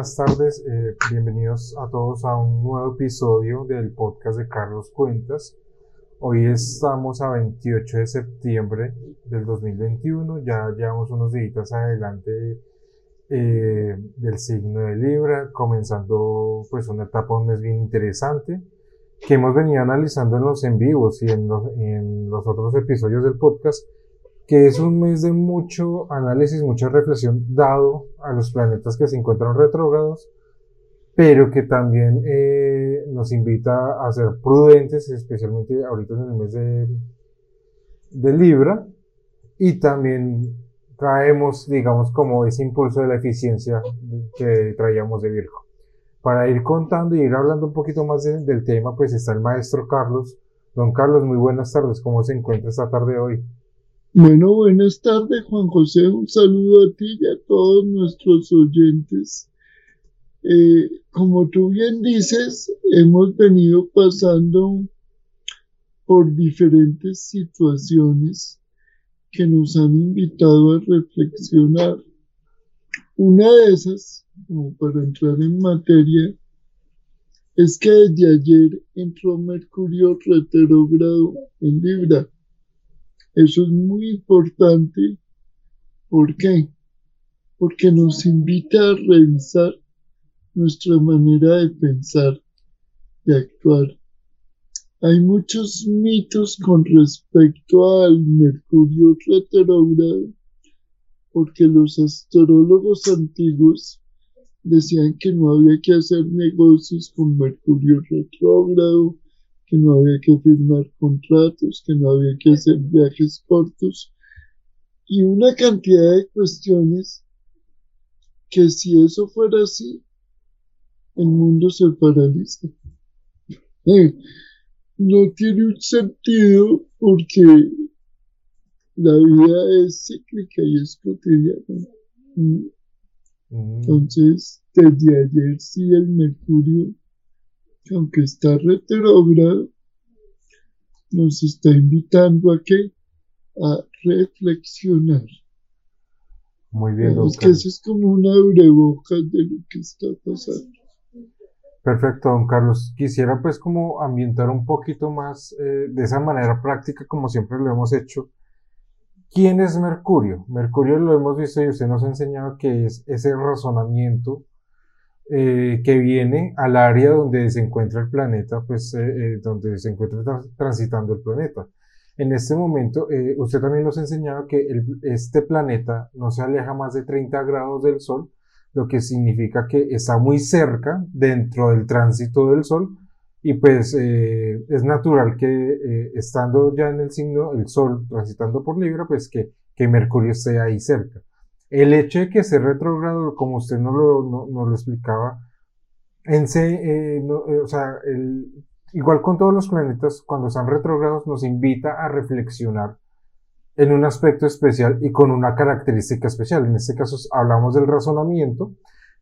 buenas tardes. Eh, bienvenidos a todos a un nuevo episodio del podcast de Carlos Cuentas. Hoy estamos a 28 de septiembre del 2021. Ya llevamos unos días adelante eh, del signo de Libra, comenzando pues una etapa, un mes bien interesante que hemos venido analizando en los en vivos y en los, en los otros episodios del podcast que es un mes de mucho análisis, mucha reflexión dado a los planetas que se encuentran retrógrados, pero que también eh, nos invita a ser prudentes, especialmente ahorita en el mes de, Libra, y también traemos, digamos, como ese impulso de la eficiencia que traíamos de Virgo. Para ir contando y ir hablando un poquito más del tema, pues está el maestro Carlos. Don Carlos, muy buenas tardes. ¿Cómo se encuentra esta tarde hoy? Bueno, buenas tardes, Juan José. Un saludo a ti y a todos nuestros oyentes. Eh, como tú bien dices, hemos venido pasando por diferentes situaciones que nos han invitado a reflexionar. Una de esas, como para entrar en materia, es que desde ayer entró Mercurio retrógrado en Libra eso es muy importante. ¿Por qué? Porque nos invita a revisar nuestra manera de pensar, de actuar. Hay muchos mitos con respecto al Mercurio retrógrado, porque los astrólogos antiguos decían que no había que hacer negocios con Mercurio retrógrado, que no había que firmar contratos, que no había que hacer viajes cortos y una cantidad de cuestiones que si eso fuera así, el mundo se paraliza. No tiene un sentido porque la vida es cíclica y es cotidiana. Mm. Entonces, desde ayer sí el Mercurio aunque está retrógrado, nos está invitando a que a reflexionar. Muy bien, Es que eso es como una abrebocas de lo que está pasando. Perfecto, don Carlos. Quisiera pues como ambientar un poquito más eh, de esa manera práctica como siempre lo hemos hecho. ¿Quién es Mercurio? Mercurio lo hemos visto y usted nos ha enseñado que es ese razonamiento eh, que viene al área donde se encuentra el planeta, pues eh, eh, donde se encuentra transitando el planeta. En este momento, usted también nos ha enseñado que este planeta no se aleja más de 30 grados del Sol, lo que significa que está muy cerca dentro del tránsito del Sol y pues es natural que estando ya en el signo, el Sol transitando por Libra, pues que, que Mercurio esté ahí cerca. El hecho de que sea retrógrado, como usted nos lo, lo explicaba, en eh, eh, o sea, igual con todos los planetas, cuando están retrógrados, nos invita a reflexionar en un aspecto especial y con una característica especial. En este caso hablamos del razonamiento,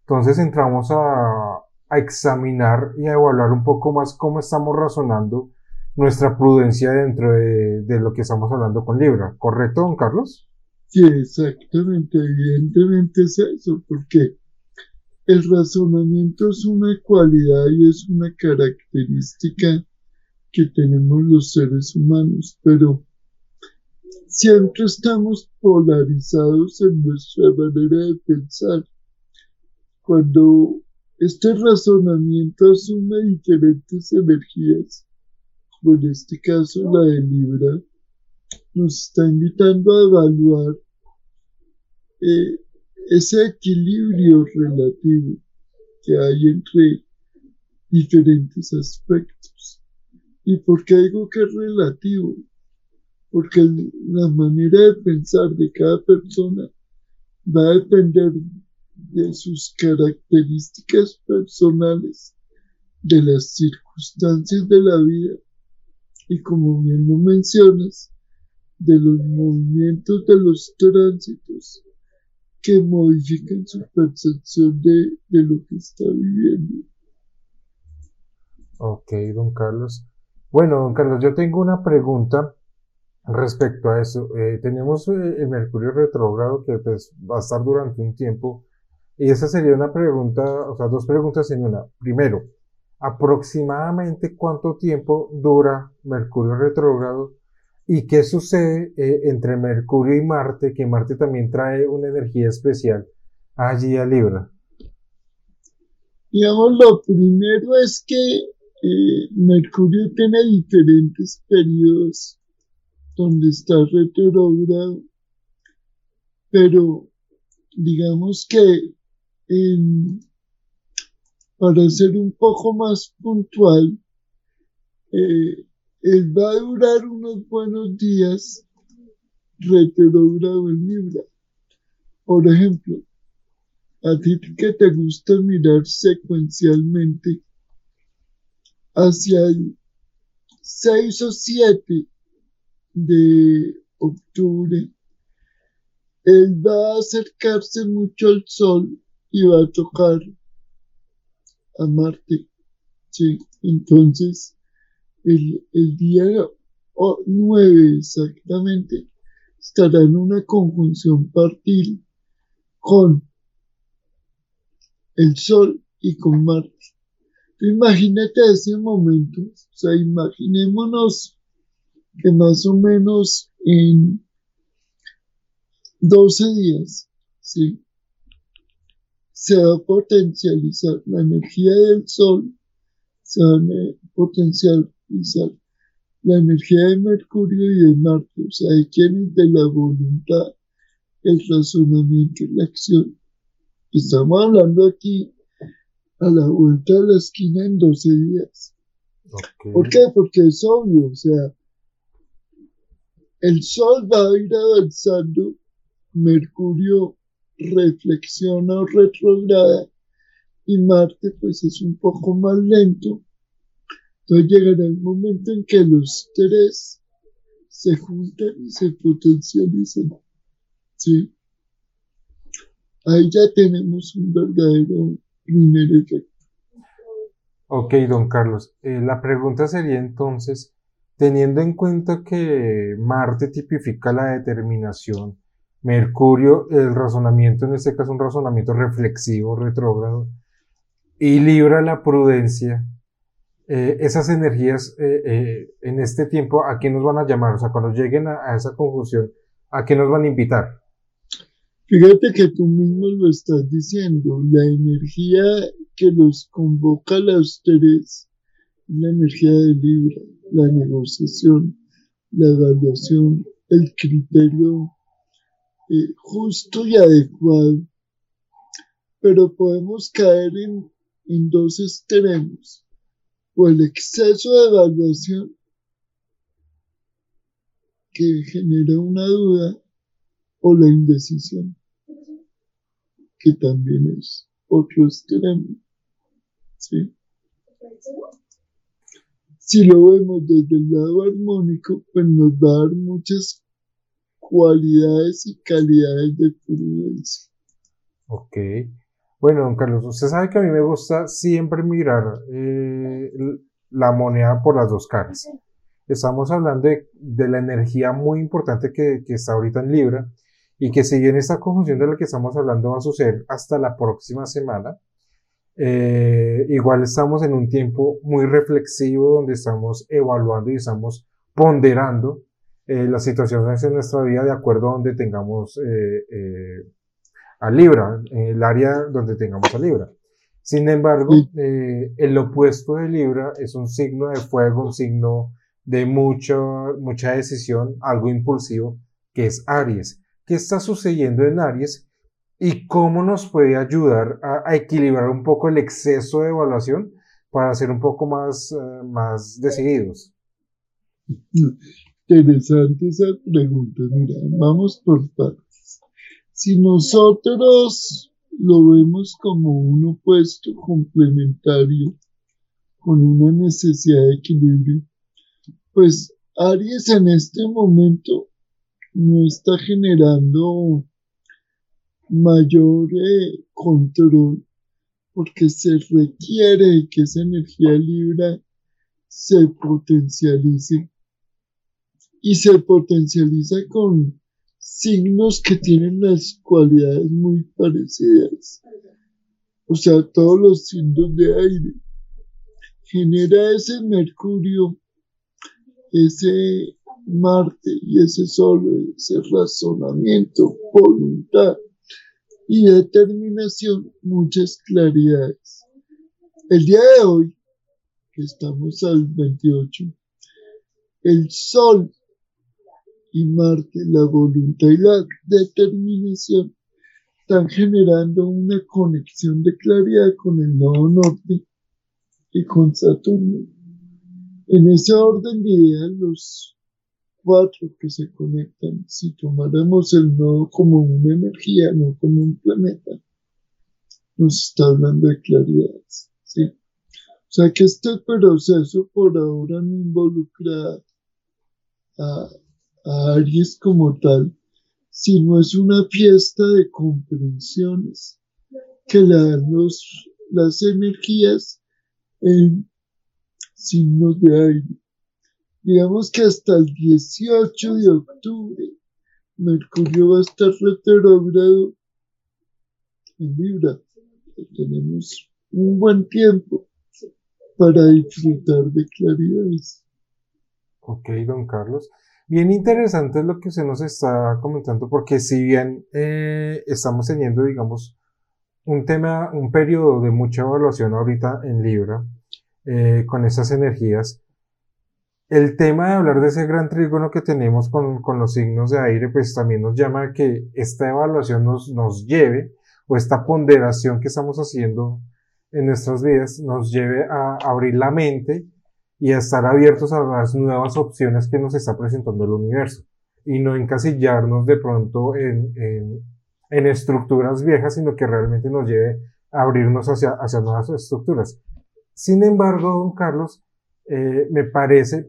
entonces entramos a, examinar y a evaluar un poco más cómo estamos razonando nuestra prudencia dentro de, de lo que estamos hablando con Libra. ¿Correcto, don Carlos? Sí, exactamente, evidentemente es eso, porque el razonamiento es una cualidad y es una característica que tenemos los seres humanos, pero siempre estamos polarizados en nuestra manera de pensar. Cuando este razonamiento asume diferentes energías, como en este caso la de Libra, nos está invitando a evaluar eh, ese equilibrio relativo que hay entre diferentes aspectos. ¿Y por qué digo que es relativo? Porque la manera de pensar de cada persona va a depender de sus características personales, de las circunstancias de la vida. Y como bien lo mencionas, de los movimientos de los tránsitos que modifican su percepción de, lo que está viviendo. Ok, don Carlos. Bueno, don Carlos, yo tengo una pregunta respecto a eso. Eh, tenemos eh, el Mercurio retrógrado que pues, va a estar durante un tiempo Y esa sería una pregunta, o sea, dos preguntas en una. Primero, aproximadamente cuánto tiempo dura Mercurio retrógrado y qué sucede eh, entre Mercurio y Marte, que Marte también trae una energía especial allí a Libra. Digamos, lo primero es que eh, Mercurio tiene diferentes periodos donde está retrógrado, pero digamos que para ser un poco más puntual, eh, él va a durar unos buenos días retrógrado en Libra. Por ejemplo, a ti que te gusta mirar secuencialmente hacia el 6 o 7 de octubre, él va a acercarse mucho al Sol y va a tocar a Marte. Sí, entonces el, día 9 exactamente estará en una conjunción partil con el Sol y con Marte. Imagínate ese momento, o sea, imaginémonos que más o menos en 12 días, ¿sí? Se va a potencializar la energía del Sol, se va a la energía de Mercurio y de Marte, o sea, de quienes de la voluntad, el razonamiento y la acción. Estamos hablando aquí a la vuelta de la esquina en 12 días. ¿Por qué? Porque es obvio, o sea, el Sol va a ir avanzando, Mercurio reflexiona o retrograda y Marte pues es un poco más lento. Entonces llegará el momento en que los tres se juntan y se potencializan. ¿Sí? Ahí ya tenemos un verdadero primer efecto. Ok, don Carlos. Eh, la pregunta sería entonces, teniendo en cuenta que Marte tipifica la determinación, Mercurio el razonamiento, en este caso un razonamiento reflexivo, retrógrado, y Libra la prudencia, eh, esas energías eh, en este tiempo, ¿a qué nos van a llamar? O sea, cuando lleguen a esa conjunción, ¿a qué nos van a invitar? Fíjate que tú mismo lo estás diciendo, la energía que los convoca a los tres, la energía de Libra, la negociación, la evaluación, el criterio eh, justo y adecuado. Pero podemos caer en, en dos extremos, o el exceso de evaluación que genera una duda o la indecisión que también es otro extremo. ¿sí? Si lo vemos desde el lado armónico, pues nos va a dar muchas cualidades y calidades de prudencia. Ok. Bueno, don Carlos, usted sabe que a mí me gusta siempre mirar eh, la moneda por las dos caras. Estamos hablando de, la energía muy importante que, que está ahorita en Libra y que si bien esta conjunción de la que estamos hablando va a suceder hasta la próxima semana, eh, igual estamos en un tiempo muy reflexivo donde estamos evaluando y estamos ponderando eh, las situaciones en nuestra vida de acuerdo a donde tengamos eh, a Libra, en el área donde tengamos a Libra. Sin embargo, el opuesto de Libra es un signo de fuego, un signo de mucha, mucha decisión, algo impulsivo, que es Aries qué está sucediendo en Aries y cómo nos puede ayudar a, equilibrar un poco el exceso de evaluación para ser un poco más, eh, más decididos. Interesante esa pregunta. Mira, vamos por partes. Si nosotros lo vemos como un opuesto complementario con una necesidad de equilibrio, pues Aries en este momento no está generando mayor eh, control porque se requiere que esa energía libre se potencialice. Y se potencializa con signos que tienen las cualidades muy parecidas. o sea, todos los signos de aire, genera ese Mercurio, ese Marte y ese Sol, ese razonamiento, voluntad y determinación, muchas claridades. El día de hoy, que estamos al 28, el Sol y Marte, la voluntad y la determinación, están generando una conexión de claridad con el nodo norte y con Saturno. En ese orden de ideas, los cuatro que se conectan, si tomáramos el nodo como una energía, no como un planeta, nos está hablando de claridad. ¿sí? O sea que este proceso por ahora no involucra a, a Aries como tal, sino es una fiesta de comprensiones que le dan las energías en signos de aire. Digamos que hasta el 18 de octubre Mercurio va a estar retrógrado en Libra. Tenemos un buen tiempo para disfrutar de claridades. Ok, don Carlos. Bien interesante lo que usted nos está comentando, porque si bien eh, estamos teniendo, digamos, un tema, un periodo de mucha evaluación ahorita en Libra, eh, con esas energías, el tema de hablar de ese gran trígono que tenemos con, con, los signos de aire, pues también nos llama a que esta evaluación nos, nos lleve, o esta ponderación que estamos haciendo en nuestras vidas, nos lleve a abrir la mente y estar abiertos a las nuevas opciones que nos está presentando el universo y no encasillarnos de pronto en, en, en estructuras viejas, sino que realmente nos lleve a abrirnos hacia, hacia nuevas estructuras. Sin embargo, don Carlos, eh, me parece,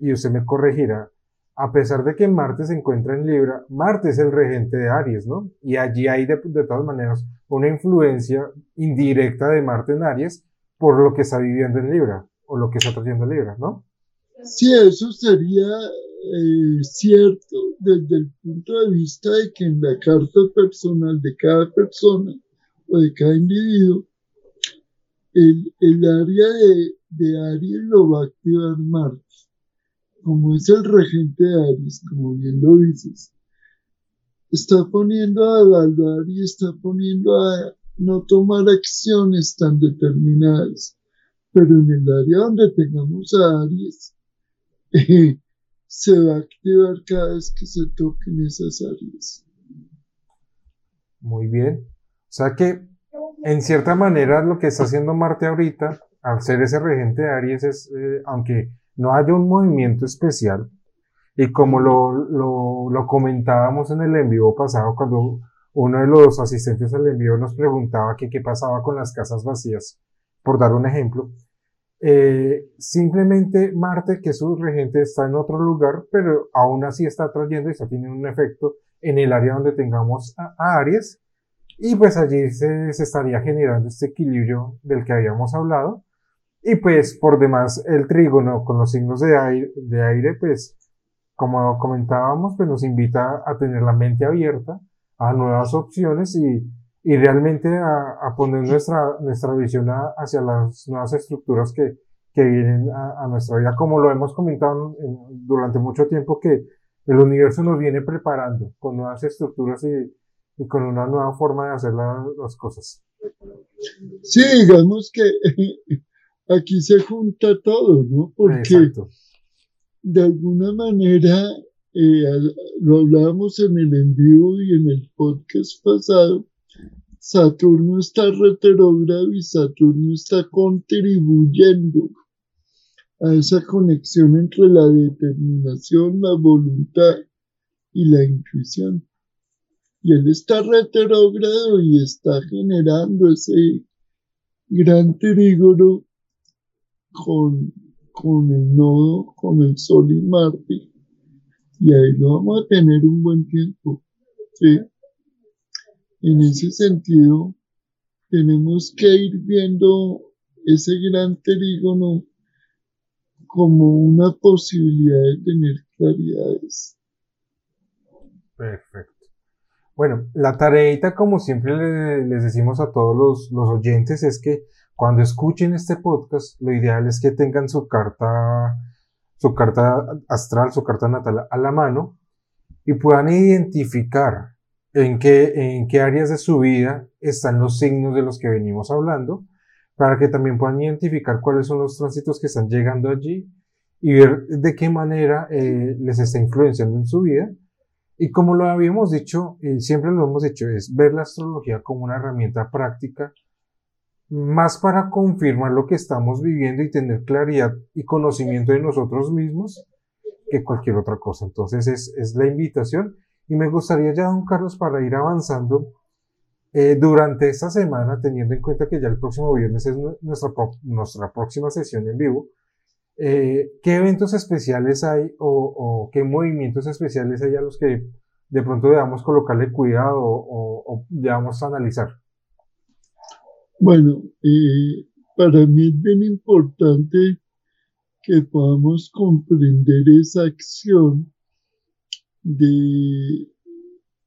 y usted me corregirá, a pesar de que Marte se encuentra en Libra, Marte es el regente de Aries, ¿no? Y allí hay de, de todas maneras una influencia indirecta de Marte en Aries por lo que está viviendo en Libra lo que está trayendo Libra, ¿no? Sí, eso sería eh, cierto desde el punto de vista de que en la carta personal de cada persona o de cada individuo, el, el área de, de Aries lo va a activar Marte. Como es el regente de Aries, como bien lo dices, está poniendo a evaluar y está poniendo a no tomar acciones tan determinadas pero en el área donde tengamos a Aries, se va a activar cada vez que se toquen esas áreas. Muy bien. O sea que, en cierta manera, lo que está haciendo Marte ahorita, al ser ese regente de Aries, es, eh, aunque no haya un movimiento especial, y como lo, lo, comentábamos en el envío pasado, cuando uno de los asistentes al envío nos preguntaba qué pasaba con las casas vacías, por dar un ejemplo, eh, simplemente Marte, que su regente, está en otro lugar, pero aún así está trayendo y está teniendo un efecto en el área donde tengamos a, Aries. Y pues allí se, estaría generando este equilibrio del que habíamos hablado. Y pues por demás el trígono con los signos de aire, de aire pues como comentábamos, pues nos invita a tener la mente abierta a nuevas opciones y, y realmente a, poner nuestra, nuestra visión hacia las nuevas estructuras que, que vienen a, nuestra vida, como lo hemos comentado durante mucho tiempo, que el universo nos viene preparando con nuevas estructuras y, y con una nueva forma de hacer las cosas. Sí, digamos que aquí se junta todo, ¿no? Porque de alguna manera, eh, lo hablábamos en el envío y en el podcast pasado, Saturno está retrógrado y Saturno está contribuyendo a esa conexión entre la determinación, la voluntad y la intuición. Y él está retrógrado y está generando ese gran trígono con, con el nodo, con el Sol y Marte. Y ahí lo vamos a tener un buen tiempo. ¿sí? En ese sentido, tenemos que ir viendo ese gran trígono como una posibilidad de tener claridades. Perfecto. Bueno, la tareita, como siempre les decimos a todos los, los oyentes, es que cuando escuchen este podcast, lo ideal es que tengan su carta, su carta astral, su carta natal a la mano y puedan identificar en qué, en qué áreas de su vida están los signos de los que venimos hablando, para que también puedan identificar cuáles son los tránsitos que están llegando allí y ver de qué manera eh, les está influenciando en su vida. Y como lo habíamos dicho, y siempre lo hemos dicho, es ver la astrología como una herramienta práctica, más para confirmar lo que estamos viviendo y tener claridad y conocimiento de nosotros mismos que cualquier otra cosa. Entonces es, es la invitación y me gustaría ya, don Carlos, para ir avanzando eh, durante esta semana, teniendo en cuenta que ya el próximo viernes es nuestra, nuestra próxima sesión en vivo, eh, ¿qué eventos especiales hay o, qué movimientos especiales hay a los que de pronto debamos colocarle cuidado o, o debamos analizar? Bueno, eh, para mí es bien importante que podamos comprender esa acción de,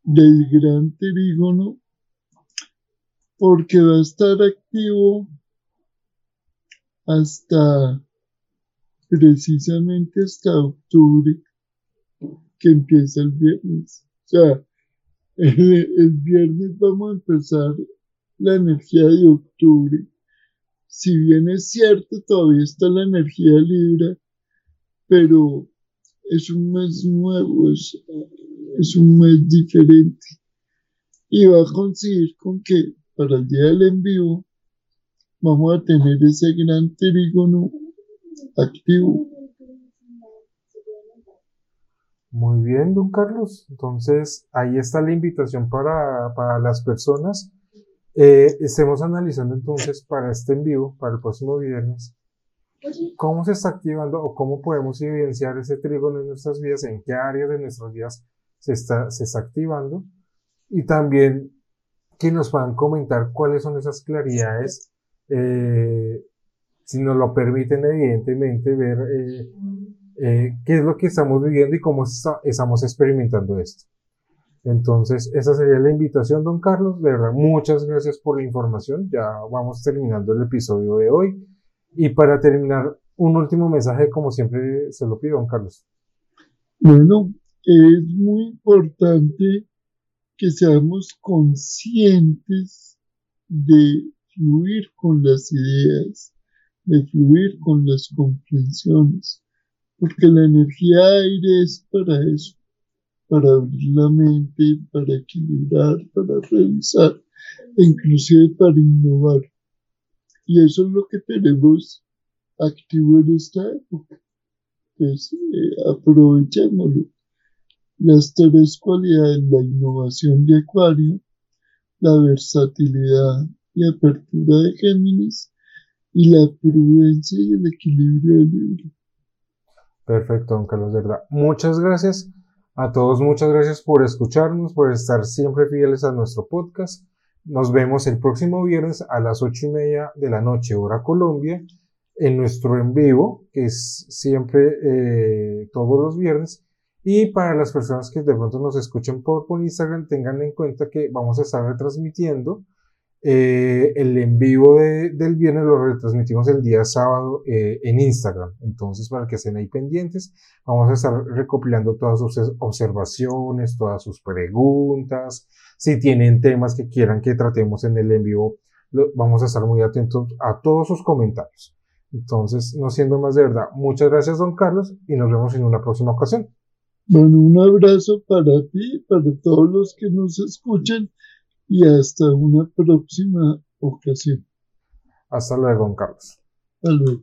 del gran trígono porque va a estar activo hasta precisamente hasta octubre que empieza el viernes. O sea, el, viernes vamos a empezar la energía de octubre. Si bien es cierto, todavía está la energía Libra, pero es un mes nuevo, es, es un mes diferente. Y va a conseguir con que para el día del envío vamos a tener ese gran trígono activo. Muy bien, don Carlos. Entonces, ahí está la invitación para, para las personas. Eh, estemos analizando entonces para este en vivo, para el próximo viernes, cómo se está activando o cómo podemos evidenciar ese trígono en nuestras vidas, en qué áreas de nuestras vidas se está, se está activando. Y también que nos puedan comentar cuáles son esas claridades, eh, si nos lo permiten, evidentemente, ver eh, eh, qué es lo que estamos viviendo y cómo estamos experimentando esto. Entonces, esa sería la invitación, don Carlos. De verdad, muchas gracias por la información. Ya vamos terminando el episodio de hoy. Y para terminar, un último mensaje, como siempre se lo pido, don Carlos. Bueno, es muy importante que seamos conscientes de fluir con las ideas, de fluir con las comprensiones, porque la energía aire es para eso, para abrir la mente, para equilibrar, para revisar, e inclusive para innovar. Y eso es lo que tenemos activo en esta época. Entonces, eh, aprovechémoslo las tres cualidades, la innovación de Acuario, la versatilidad y apertura de Géminis y la prudencia y el equilibrio del libro. Perfecto, don Carlos, de verdad. Muchas gracias a todos, muchas gracias por escucharnos, por estar siempre fieles a nuestro podcast. Nos vemos el próximo viernes a las ocho y media de la noche, hora Colombia, en nuestro en vivo, que es siempre eh, todos los viernes. Y para las personas que de pronto nos escuchen por, Instagram, tengan en cuenta que vamos a estar retransmitiendo eh, el en vivo del viernes, lo retransmitimos el día sábado eh, en Instagram. Entonces, para que estén ahí pendientes, vamos a estar recopilando todas sus observaciones, todas sus preguntas. Si tienen temas que quieran que tratemos en el en vivo, vamos a estar muy atentos a todos sus comentarios. Entonces, no siendo más de verdad, muchas gracias, don Carlos, y nos vemos en una próxima ocasión. Bueno, un abrazo para ti, para todos los que nos escuchan y hasta una próxima ocasión. Hasta luego, Carlos. Hasta luego.